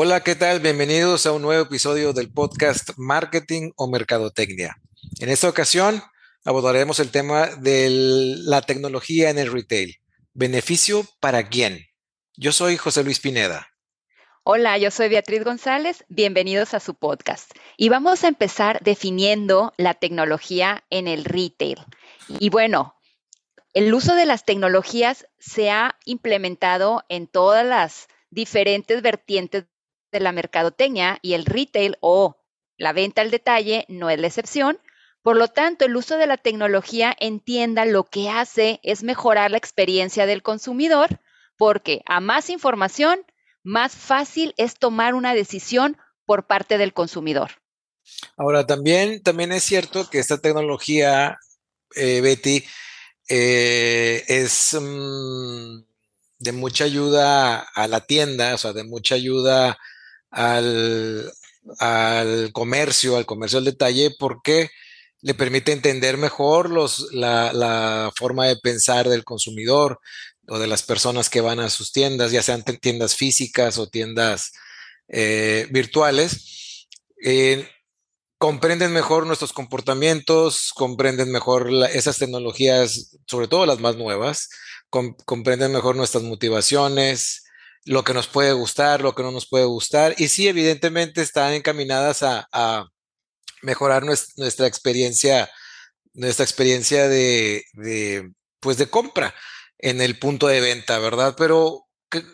Hola, ¿qué tal? Bienvenidos a un nuevo episodio del podcast Marketing o Mercadotecnia. En esta ocasión abordaremos el tema de la tecnología en el retail. ¿Beneficio para quién? Yo soy José Luis Pineda. Hola, yo soy Beatriz González. Bienvenidos a su podcast. Y vamos a empezar definiendo la tecnología en el retail. Y bueno, el uso de las tecnologías se ha implementado en todas las diferentes vertientes de la mercadotecnia y el retail o la venta al detalle no es la excepción. Por lo tanto, el uso de la tecnología entienda lo que hace es mejorar la experiencia del consumidor porque a más información, más fácil es tomar una decisión por parte del consumidor. Ahora, también, también es cierto que esta tecnología, eh, Betty, eh, es mm, de mucha ayuda a la tienda, o sea, de mucha ayuda al, comercio, al comercio al detalle, porque le permite entender mejor los, la, forma de pensar del consumidor o de las personas que van a sus tiendas, ya sean tiendas físicas o tiendas eh, virtuales. Eh, comprenden mejor nuestros comportamientos, comprenden mejor esas tecnologías, sobre todo las más nuevas, comprenden mejor nuestras motivaciones, lo que nos puede gustar, lo que no nos puede gustar. Y sí, evidentemente están encaminadas a, mejorar nuestra, experiencia, nuestra experiencia de, pues de compra en el punto de venta, ¿verdad? Pero,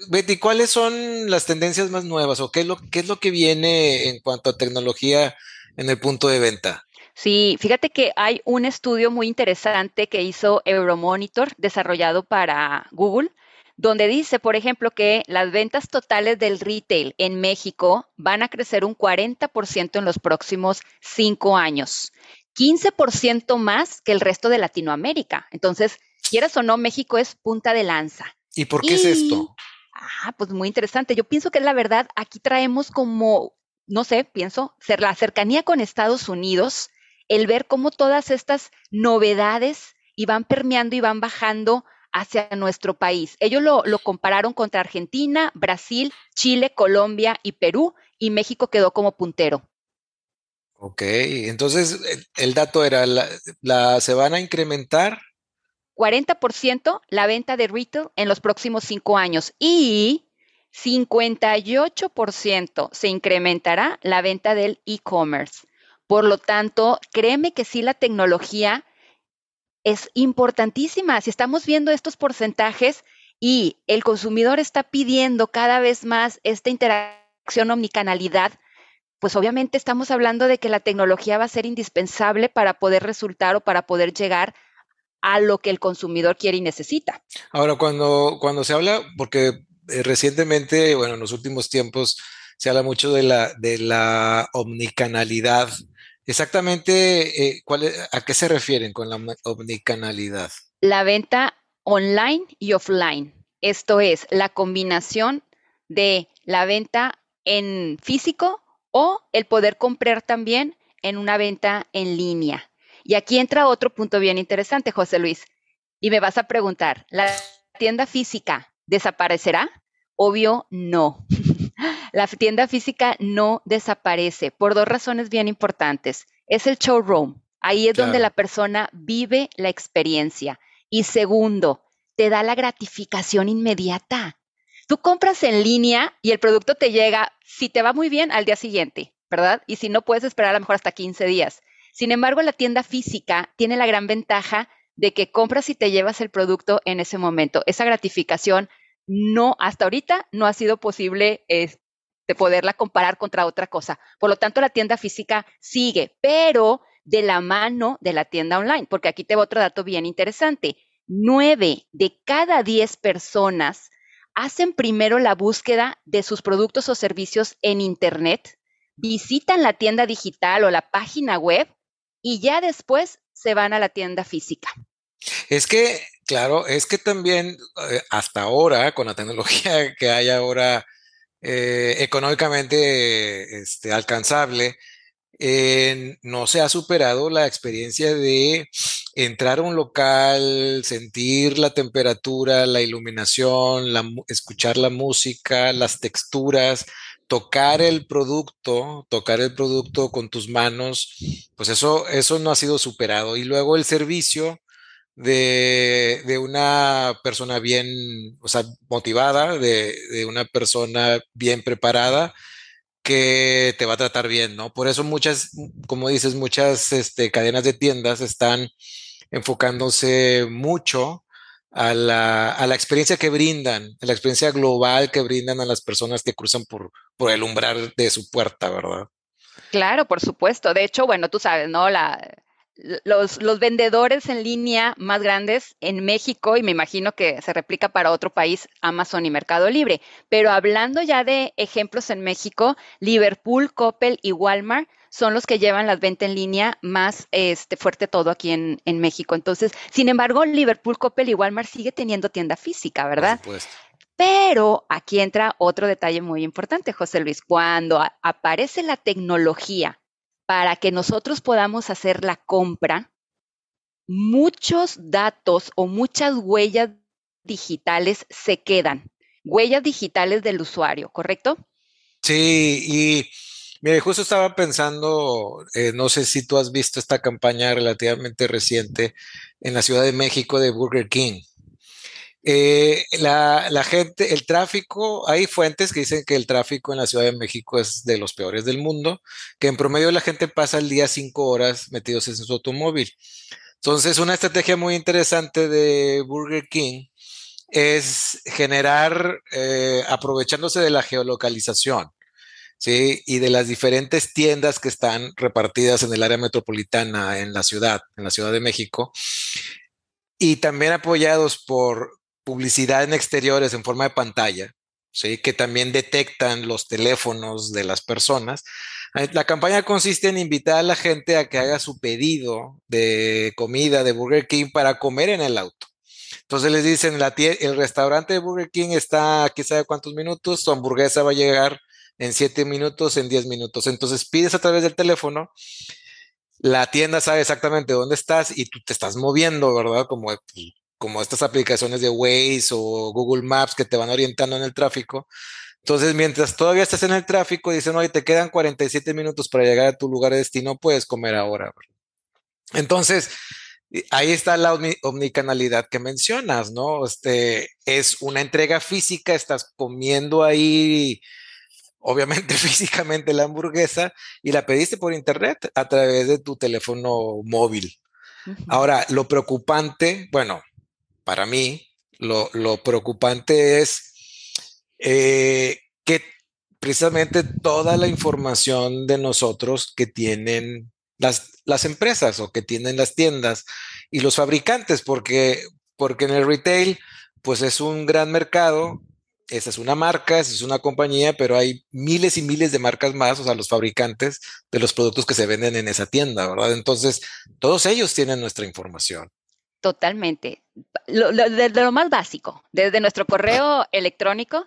Betty, ¿cuáles son las tendencias más nuevas o qué es lo, qué es lo que viene en cuanto a tecnología en el punto de venta? Sí, fíjate que hay un estudio muy interesante que hizo Euromonitor, desarrollado para Google, donde dice, por ejemplo, que las ventas totales del retail en México van a crecer un 40% en los próximos cinco años, 15% más que el resto de Latinoamérica. Entonces, quieras o no, México es punta de lanza. ¿Y por qué es esto? Ah, pues muy interesante. Yo pienso que la verdad, aquí traemos como, no sé, pienso, ser la cercanía con Estados Unidos, el ver cómo todas estas novedades iban permeando y van bajando hacia nuestro país. Ellos lo, compararon contra Argentina, Brasil, Chile, Colombia y Perú, y México quedó como puntero. Ok, entonces el, dato era, la, ¿se van a incrementar? 40% la venta de retail en los próximos cinco años y 58% se incrementará la venta del e-commerce. Por lo tanto, créeme que sí la tecnología es importantísima. Si estamos viendo estos porcentajes y el consumidor está pidiendo cada vez más esta interacción omnicanalidad, pues obviamente estamos hablando de que la tecnología va a ser indispensable para poder resultar o para poder llegar a lo que el consumidor quiere y necesita. Ahora, cuando, cuando se habla, porque eh, recientemente, bueno, en los últimos tiempos se habla mucho de la, de la omnicanalidad Exactamente, eh, ¿a qué se refieren con la omnicanalidad? La venta online y offline. Esto es la combinación de la venta en físico o el poder comprar también en una venta en línea. Y aquí entra otro punto bien interesante, José Luis. Y me vas a preguntar, ¿la tienda física desaparecerá? Obvio, no. La tienda física no desaparece por dos razones bien importantes. Es el showroom. Ahí es donde la persona vive la experiencia. Y segundo, te da la gratificación inmediata. Tú compras en línea y el producto te llega, si te va muy bien, al día siguiente, ¿verdad? Y si no, puedes esperar a lo mejor hasta 15 días. Sin embargo, la tienda física tiene la gran ventaja de que compras y te llevas el producto en ese momento. Esa gratificación no, hasta ahorita no ha sido posible de poderla comparar contra otra cosa. Por lo tanto, la tienda física sigue, pero de la mano de la tienda online, porque aquí te va otro dato bien interesante. Nueve de cada diez personas hacen primero la búsqueda de sus productos o servicios en Internet, visitan la tienda digital o la página web y ya después se van a la tienda física. Es que, claro, es que también eh, hasta ahora, con la tecnología que hay ahora eh, económicamente este, alcanzable, eh, no se ha superado la experiencia de entrar a un local, sentir la temperatura, la iluminación, escuchar la música, las texturas, tocar el producto, tocar el producto con tus manos, pues eso, eso no ha sido superado. Y luego el servicio de, de una persona bien, o sea, motivada, de, de una persona bien preparada que te va a tratar bien, ¿no? Por eso muchas, como dices, muchas este, cadenas de tiendas están enfocándose mucho a la, a la, experiencia que brindan, a la experiencia global que brindan a las personas que cruzan por, por el umbral de su puerta, ¿verdad? Claro, por supuesto. De hecho, bueno, tú sabes, ¿no? La, los, los, vendedores en línea más grandes en México, y me imagino que se replica para otro país, Amazon y Mercado Libre. Pero hablando ya de ejemplos en México, Liverpool, Coppel y Walmart son los que llevan las ventas en línea más este, fuerte todo aquí en, en México. Entonces, sin embargo, Liverpool, Coppel y Walmart sigue teniendo tienda física, ¿verdad? Por supuesto. Pero aquí entra otro detalle muy importante, José Luis. Cuando aparece la tecnología para que nosotros podamos hacer la compra, muchos datos o muchas huellas digitales se quedan, huellas digitales del usuario, ¿correcto? Sí, y mire, justo estaba pensando, eh, no sé si tú has visto esta campaña relativamente reciente en la Ciudad de México de Burger King. Eh, la, gente, el tráfico, hay fuentes que dicen que el tráfico en la Ciudad de México es de los peores del mundo, que en promedio la gente pasa el día cinco horas metidos en su automóvil. Entonces, una estrategia muy interesante de Burger King es generar, eh, aprovechándose de la geolocalización, ¿sí? Y de las diferentes tiendas que están repartidas en el área metropolitana, en la ciudad, en la Ciudad de México, y también apoyados por publicidad en exteriores en forma de pantalla, ¿sí? que también detectan los teléfonos de las personas. Eh, la campaña consiste en invitar a la gente a que haga su pedido de comida de Burger King para comer en el auto. Entonces les dicen, la el restaurante de Burger King está aquí sabe cuántos minutos, su hamburguesa va a llegar en 7 minutos, en 10 minutos. Entonces pides a través del teléfono, la tienda sabe exactamente dónde estás y tú te estás moviendo, ¿verdad? Como pues, como estas aplicaciones de Waze o Google Maps que te van orientando en el tráfico. Entonces, mientras todavía estás en el tráfico, dicen, oye, te quedan 47 minutos para llegar a tu lugar de destino, puedes comer ahora. Entonces, ahí está la omnicanalidad que mencionas, ¿no? Este, es una entrega física, estás comiendo ahí, obviamente físicamente la hamburguesa, y la pediste por internet a través de tu teléfono móvil. Ahora, lo preocupante, bueno, para mí, lo, preocupante es eh, que precisamente toda la información de nosotros que tienen las, las, empresas o que tienen las tiendas y los fabricantes, porque, porque en el retail, pues es un gran mercado, esa es una marca, esa es una compañía, pero hay miles y miles de marcas más, o sea, los fabricantes de los productos que se venden en esa tienda, ¿verdad? Entonces, todos ellos tienen nuestra información. Totalmente. desde lo más básico, desde nuestro correo electrónico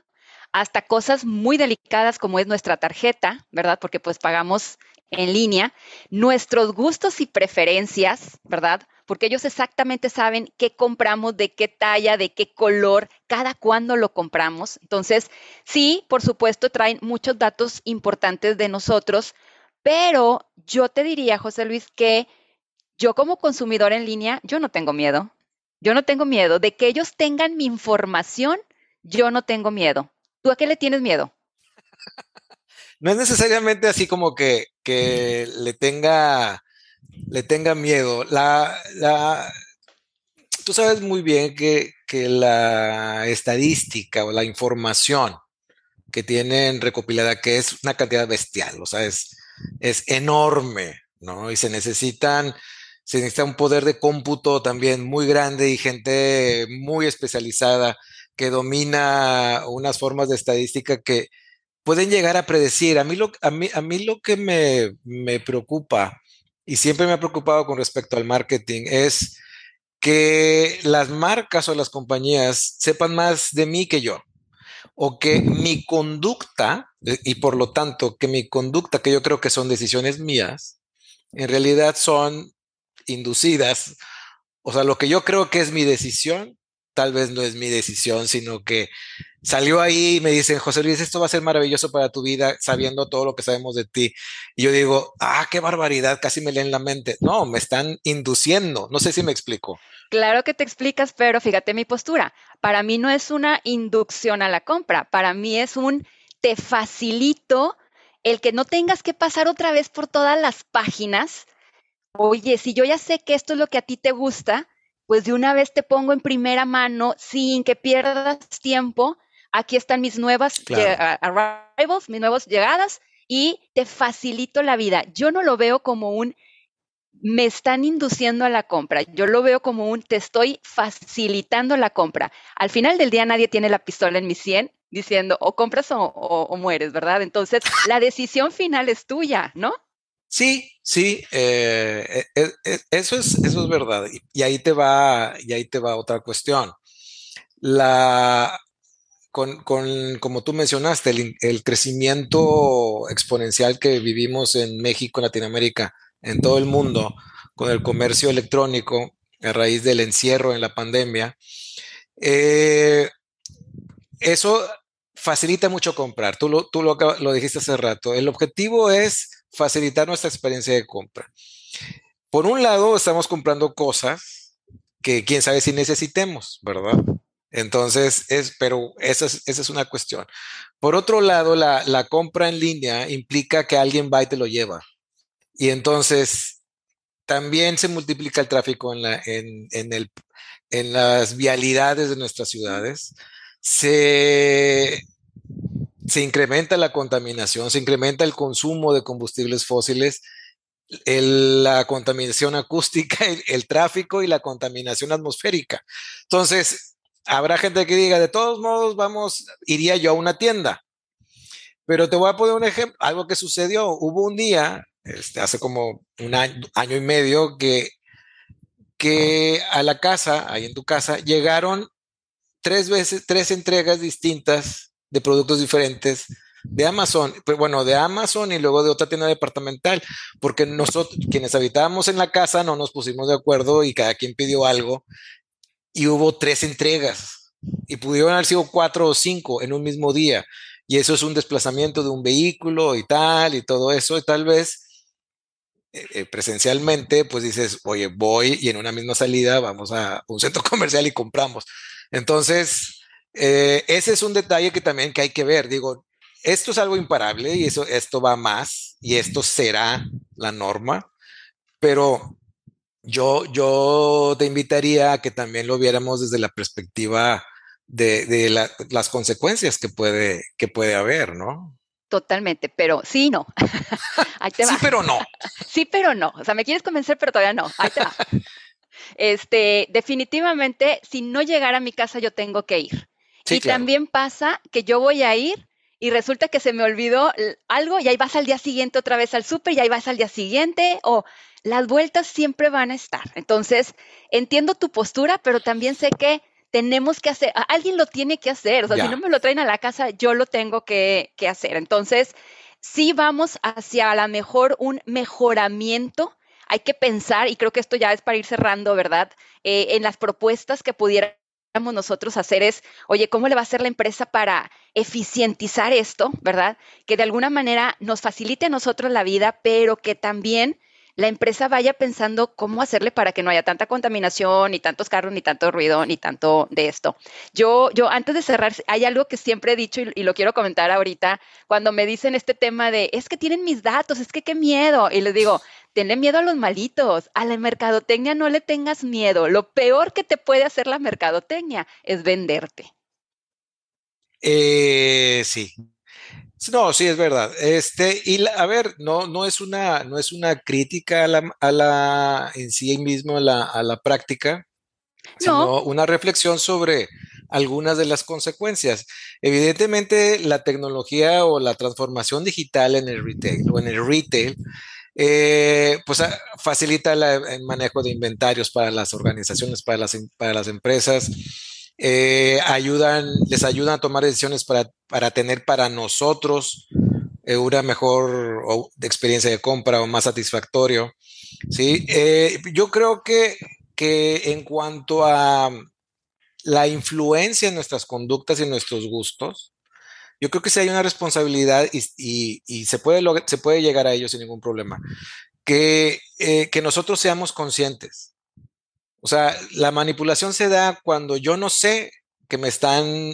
hasta cosas muy delicadas como es nuestra tarjeta, ¿verdad? Porque pues pagamos en línea, nuestros gustos y preferencias, ¿verdad? Porque ellos exactamente saben qué compramos, de qué talla, de qué color, cada cuándo lo compramos. Entonces, sí, por supuesto, traen muchos datos importantes de nosotros, pero yo te diría, José Luis, que yo como consumidor en línea, yo no tengo miedo. Yo no tengo miedo de que ellos tengan mi información, yo no tengo miedo. ¿Tú a qué le tienes miedo? no es necesariamente así como que, que le tenga le tenga miedo. La, tú sabes muy bien que, que, la estadística o la información que tienen recopilada, que es una cantidad bestial, o sea, es, es enorme, ¿no? Y se necesitan se necesita un poder de cómputo también muy grande y gente muy especializada que domina unas formas de estadística que pueden llegar a predecir. A mí lo, a mí, a mí lo que me, me preocupa, y siempre me ha preocupado con respecto al marketing, es que las marcas o las compañías sepan más de mí que yo, o que mi conducta, y por lo tanto que mi conducta, que yo creo que son decisiones mías, en realidad son inducidas. O sea, lo que yo creo que es mi decisión tal vez no es mi decisión, sino que salió ahí y me dicen, José Luis, esto va a ser maravilloso para tu vida, sabiendo todo lo que sabemos de ti. Y yo digo, ah, qué barbaridad, casi me leen la mente. No, me están induciendo. No sé si me explico. Claro que te explicas, pero fíjate mi postura. Para mí no es una inducción a la compra, para mí es un te facilito el que no tengas que pasar otra vez por todas las páginas. Oye, si yo ya sé que esto es lo que a ti te gusta, pues de una vez te pongo en primera mano sin que pierdas tiempo. Aquí están mis nuevas arrivals, mis nuevas llegadas y te facilito la vida. Yo no lo veo como un me están induciendo a la compra. Yo lo veo como un te estoy facilitando la compra. Al final del día nadie tiene la pistola en mi 100 diciendo o compras o, mueres, ¿verdad? Entonces, la decisión final es tuya, ¿no? Sí, sí, eh, eh, eh, eso, es, eso es verdad. Y, ahí te va, y ahí te va otra cuestión. La, con, como tú mencionaste, el, el, crecimiento exponencial que vivimos en México, en Latinoamérica, en todo el mundo, con el comercio electrónico a raíz del encierro en la pandemia, eh, eso facilita mucho comprar. Tú, lo, tú lo, lo dijiste hace rato. El objetivo es facilitar nuestra experiencia de compra. Por un lado, estamos comprando cosas que quién sabe si necesitemos, ¿verdad? Entonces, es, pero esa es, esa es una cuestión. Por otro lado, la, la, compra en línea implica que alguien va y te lo lleva. Y entonces, también se multiplica el tráfico en, la, en, en, el, en las vialidades de nuestras ciudades se, se incrementa la contaminación, se incrementa el consumo de combustibles fósiles, la contaminación acústica, el, tráfico y la contaminación atmosférica. Entonces, habrá gente que diga, de todos modos, vamos, iría yo a una tienda. Pero te voy a poner un ejemplo, algo que sucedió. Hubo un día, este, hace como un año, año y medio, que, que a la casa, ahí en tu casa, llegaron tres veces, tres entregas distintas de productos diferentes de Amazon, pero bueno, de Amazon y luego de otra tienda departamental, porque nosotros, quienes habitábamos en la casa, no nos pusimos de acuerdo y cada quien pidió algo y hubo tres entregas y pudieron haber sido cuatro o cinco en un mismo día. Y eso es un desplazamiento de un vehículo y tal y todo eso, y tal vez eh, eh, presencialmente, pues dices, oye, voy y en una misma salida vamos a un centro comercial y compramos. Entonces, eh, ese es un detalle que también que hay que ver. Digo, esto es algo imparable y eso, esto va más y esto será la norma, pero yo, yo te invitaría a que también lo viéramos desde la perspectiva de, las consecuencias que puede, que puede haber, ¿no? Totalmente, pero sí, no. Sí, pero no. Sí, pero no. O sea, me quieres convencer, pero todavía no. Ahí te va. Este, definitivamente, si no llegara a mi casa, yo tengo que ir. Y también pasa que yo voy a ir y resulta que se me olvidó algo y ahí vas al día siguiente otra vez al súper y ahí vas al día siguiente o las vueltas siempre van a estar. Entonces, entiendo tu postura, pero también sé que tenemos que hacer, alguien lo tiene que hacer, o sea, si no me lo traen a la casa, yo lo tengo que, que hacer. Entonces, sí vamos hacia a lo mejor un mejoramiento hay que pensar, y creo que esto ya es para ir cerrando, ¿verdad? Eh, en las propuestas que pudiéramos nosotros hacer es, oye, ¿cómo le va a hacer la empresa para eficientizar esto, ¿verdad? Que de alguna manera nos facilite a nosotros la vida, pero que también la empresa vaya pensando cómo hacerle para que no haya tanta contaminación, ni tantos carros, ni tanto ruido, ni tanto de esto. Yo, yo antes de cerrar, hay algo que siempre he dicho y, lo quiero comentar ahorita, cuando me dicen este tema de, es que tienen mis datos, es que qué miedo. Y les digo, tenle miedo a los malitos, a la mercadotecnia no le tengas miedo. Lo peor que te puede hacer la mercadotecnia es venderte. Eh, sí, no, sí, es verdad. Este, y a ver, no, no es una, no es una crítica a la, a la en sí mismo a la, a la práctica, sino una reflexión sobre algunas de las consecuencias. Evidentemente, la tecnología o la transformación digital en el retail o en el retail, eh, pues ah, facilita el manejo de inventarios para las organizaciones, para las, para las empresas eh, ayudan, les ayudan a tomar decisiones para, para tener para nosotros eh, una mejor experiencia de compra o más satisfactorio. ¿sí? Yo creo que, que en cuanto a la influencia en nuestras conductas y nuestros gustos, yo creo que sí hay una responsabilidad y, se, puede se puede llegar a ello sin ningún problema. Que, eh, que nosotros seamos conscientes. O sea, la manipulación se da cuando yo no sé que me están,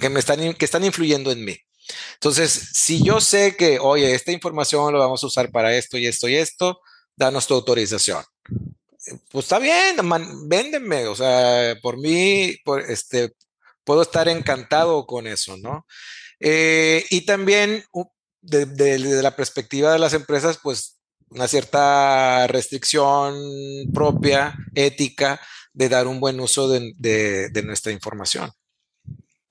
que me están, que están influyendo en mí. Entonces, si yo sé que, oye, esta información lo vamos a usar para esto y esto y esto, danos tu autorización. Pues está bien, véndeme, o sea, por mí, por este, puedo estar encantado con eso, ¿no? Eh, y también desde de, la perspectiva de las empresas, pues una cierta restricción propia, ética, de dar un buen uso de nuestra información.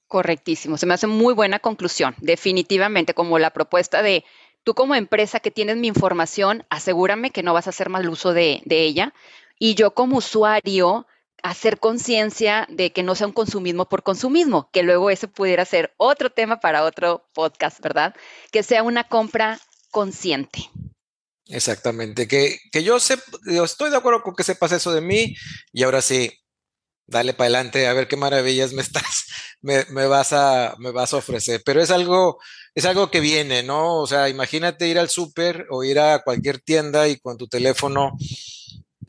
Correctísimo, se me hace muy buena conclusión, definitivamente, como la propuesta de tú como empresa que tienes mi información, asegúrame que no vas a hacer mal uso de, ella. Y yo como usuario, hacer conciencia de que no sea un consumismo por consumismo, que luego eso pudiera ser otro tema para otro podcast, ¿verdad? Que sea una compra consciente. Exactamente, que, que yo, sé, yo estoy de acuerdo con que sepas eso de mí y ahora sí, dale para adelante, a ver qué maravillas me estás, me, vas a, me vas a ofrecer. Pero es algo, es algo que viene, ¿no? O sea, imagínate ir al súper o ir a cualquier tienda y con tu teléfono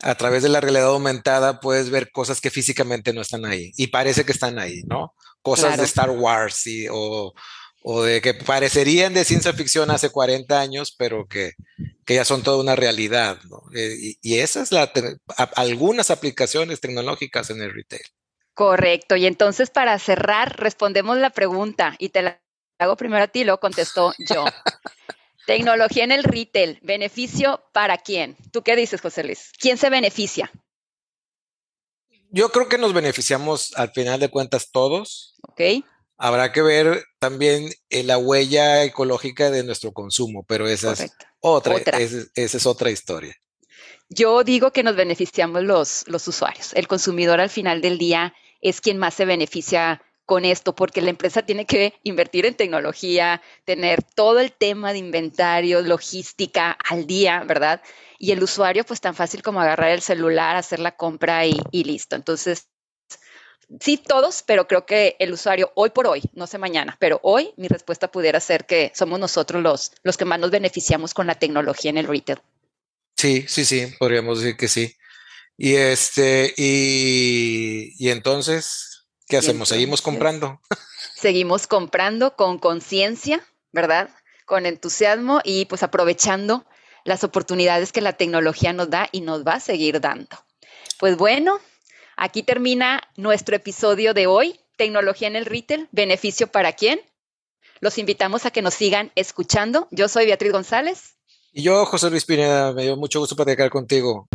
a través de la realidad aumentada puedes ver cosas que físicamente no están ahí y parece que están ahí, ¿no? Cosas de Star Wars y, o, o de que parecerían de ciencia ficción hace 40 años, pero que, que ya son toda una realidad. ¿no? Eh, y, esas son algunas aplicaciones tecnológicas en el retail. Correcto. Y entonces para cerrar, respondemos la pregunta y te la hago primero a ti, lo contestó yo. Tecnología en el retail, beneficio para quién? ¿Tú qué dices, José Luis? ¿Quién se beneficia? Yo creo que nos beneficiamos al final de cuentas todos. Ok. Habrá que ver también eh, la huella ecológica de nuestro consumo, pero esa es otra, esa es otra historia. Yo digo que nos beneficiamos los, los usuarios. El consumidor al final del día es quien más se beneficia con esto, porque la empresa tiene que invertir en tecnología, tener todo el tema de inventario, logística al día, ¿verdad? Y el usuario, pues tan fácil como agarrar el celular, hacer la compra y, y listo. Entonces, sí todos, pero creo que el usuario hoy por hoy, no sé mañana, pero hoy mi respuesta pudiera ser que somos nosotros los, los que más nos beneficiamos con la tecnología en el retail. Sí, sí, sí, podríamos decir que sí. Y este, y, y entonces, ¿qué hacemos? ¿Seguimos comprando? Seguimos comprando con conciencia, ¿verdad? Con entusiasmo y pues aprovechando las oportunidades que la tecnología nos da y nos va a seguir dando. Pues bueno, Aquí termina nuestro episodio de hoy, Tecnología en el Retail, beneficio para quién. Los invitamos a que nos sigan escuchando. Yo soy Beatriz González. Y yo, José Luis Pineda, me dio mucho gusto platicar contigo.